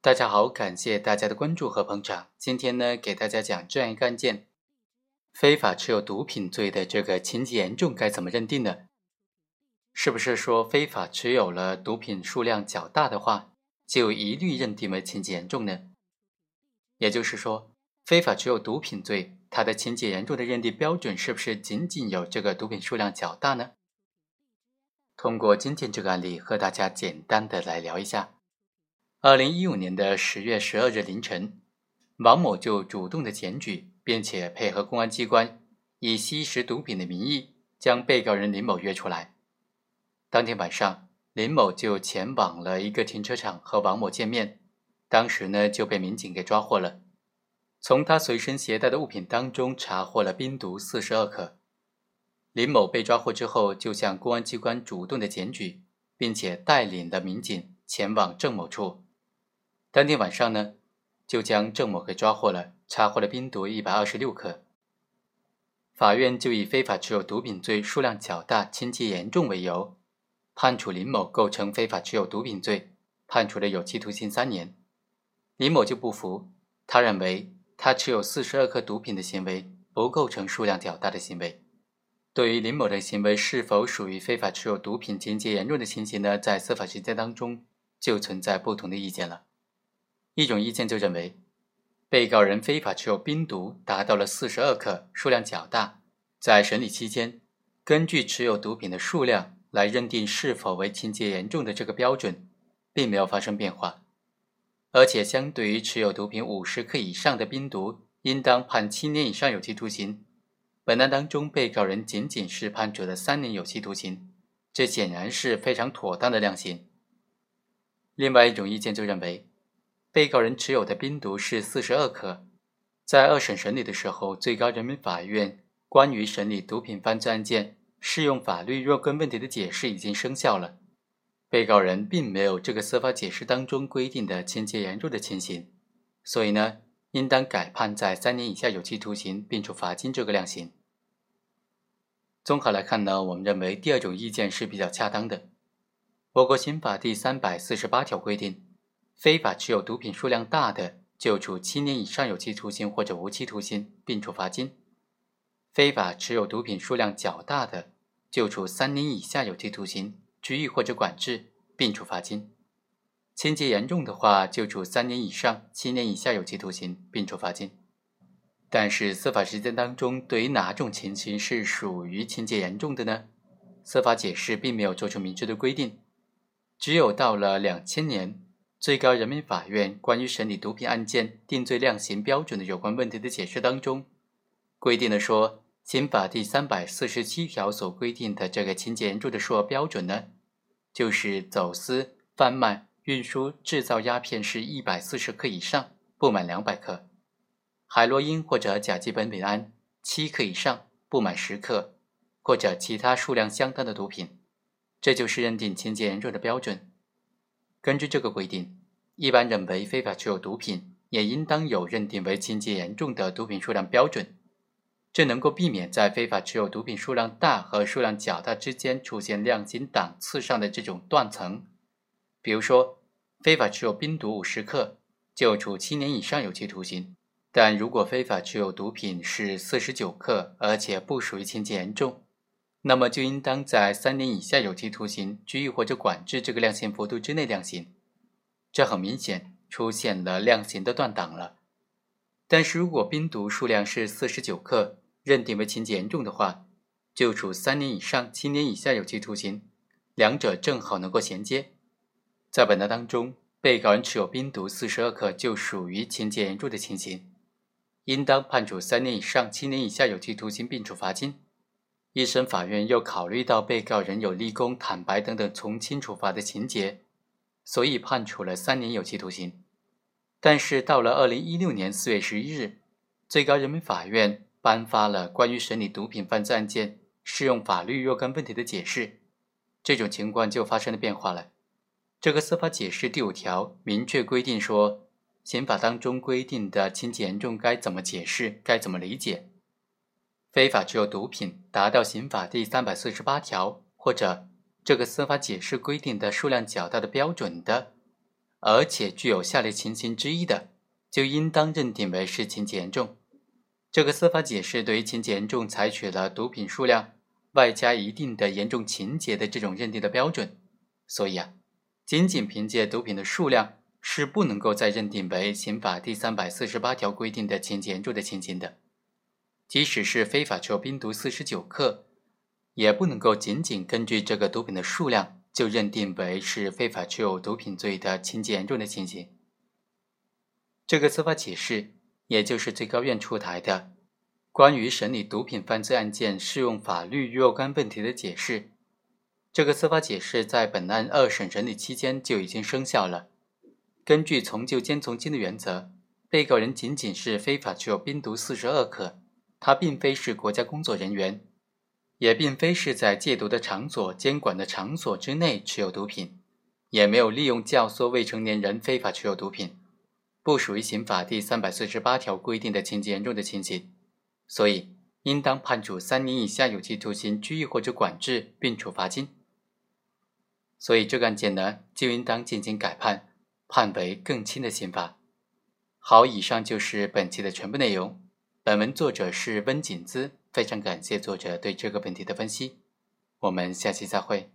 大家好，感谢大家的关注和捧场。今天呢，给大家讲这样一个案件：非法持有毒品罪的这个情节严重该怎么认定呢？是不是说非法持有了毒品数量较大的话，就一律认定为情节严重呢？也就是说，非法持有毒品罪，它的情节严重的认定标准是不是仅仅有这个毒品数量较大呢？通过今天这个案例，和大家简单的来聊一下。二零一五年的十月十二日凌晨，王某就主动的检举，并且配合公安机关以吸食毒品的名义将被告人林某约出来。当天晚上，林某就前往了一个停车场和王某见面，当时呢就被民警给抓获了。从他随身携带的物品当中查获了冰毒四十二克。林某被抓获之后，就向公安机关主动的检举，并且带领的民警前往郑某处。当天晚上呢，就将郑某给抓获了，查获了冰毒一百二十六克。法院就以非法持有毒品罪数量较大、情节严重为由，判处林某构成非法持有毒品罪，判处了有期徒刑三年。林某就不服，他认为他持有四十二克毒品的行为不构成数量较大的行为。对于林某的行为是否属于非法持有毒品情节严重的情形呢？在司法实践当中就存在不同的意见了。一种意见就认为，被告人非法持有冰毒达到了四十二克，数量较大。在审理期间，根据持有毒品的数量来认定是否为情节严重的这个标准，并没有发生变化。而且，相对于持有毒品五十克以上的冰毒，应当判七年以上有期徒刑。本案当中，被告人仅仅是判处了三年有期徒刑，这显然是非常妥当的量刑。另外一种意见就认为。被告人持有的冰毒是四十二克，在二审审理的时候，最高人民法院关于审理毒品犯罪案件适用法律若干问题的解释已经生效了，被告人并没有这个司法解释当中规定的情节严重的情形，所以呢，应当改判在三年以下有期徒刑并处罚金这个量刑。综合来看呢，我们认为第二种意见是比较恰当的。我国刑法第三百四十八条规定。非法持有毒品数量大的，就处七年以上有期徒刑或者无期徒刑，并处罚金；非法持有毒品数量较大的，就处三年以下有期徒刑、拘役或者管制，并处罚金；情节严重的话，就处三年以上七年以下有期徒刑，并处罚金。但是司法实践当中，对于哪种情形是属于情节严重的呢？司法解释并没有做出明确的规定，只有到了两千年。最高人民法院关于审理毒品案件定罪量刑标准的有关问题的解释当中，规定了说，刑法第三百四十七条所规定的这个情节严重的数额标准呢，就是走私、贩卖、运输、制造鸦片是一百四十克以上不满两百克，海洛因或者甲基苯丙胺七克以上不满十克，或者其他数量相当的毒品，这就是认定情节严重的标准。根据这个规定，一般认为非法持有毒品也应当有认定为情节严重的毒品数量标准，这能够避免在非法持有毒品数量大和数量较大之间出现量刑档次上的这种断层。比如说，非法持有冰毒五十克就处七年以上有期徒刑，但如果非法持有毒品是四十九克，而且不属于情节严重。那么就应当在三年以下有期徒刑、拘役或者管制这个量刑幅度之内量刑，这很明显出现了量刑的断档了。但是如果冰毒数量是四十九克，认定为情节严重的话，就处三年以上七年以下有期徒刑，两者正好能够衔接。在本案当中，被告人持有冰毒四十二克就属于情节严重的情形，应当判处三年以上七年以下有期徒刑并处罚金。一审法院又考虑到被告人有立功、坦白等等从轻处罚的情节，所以判处了三年有期徒刑。但是到了二零一六年四月十一日，最高人民法院颁发了关于审理毒品犯罪案件适用法律若干问题的解释，这种情况就发生了变化了。这个司法解释第五条明确规定说，刑法当中规定的情节严重该怎么解释，该怎么理解。非法持有毒品达到刑法第三百四十八条或者这个司法解释规定的数量较大的标准的，而且具有下列情形之一的，就应当认定为是情节严重。这个司法解释对于情节严重采取了毒品数量外加一定的严重情节的这种认定的标准，所以啊，仅仅凭借毒品的数量是不能够再认定为刑法第三百四十八条规定的情节严重的情形的。即使是非法持有冰毒四十九克，也不能够仅仅根据这个毒品的数量就认定为是非法持有毒品罪的情节严重的情形。这个司法解释。也就是最高院出台的关于审理毒品犯罪案件适用法律若干问题的解释，这个司法解释在本案二审审理期间就已经生效了。根据从旧兼从轻的原则，被告人仅仅是非法持有冰毒四十二克，他并非是国家工作人员，也并非是在戒毒的场所、监管的场所之内持有毒品，也没有利用教唆未成年人非法持有毒品。不属于刑法第三百四十八条规定的情节严重的情形，所以应当判处三年以下有期徒刑、拘役或者管制，并处罚金。所以这个案件呢，就应当进行改判，判为更轻的刑罚。好，以上就是本期的全部内容。本文作者是温景姿，非常感谢作者对这个问题的分析。我们下期再会。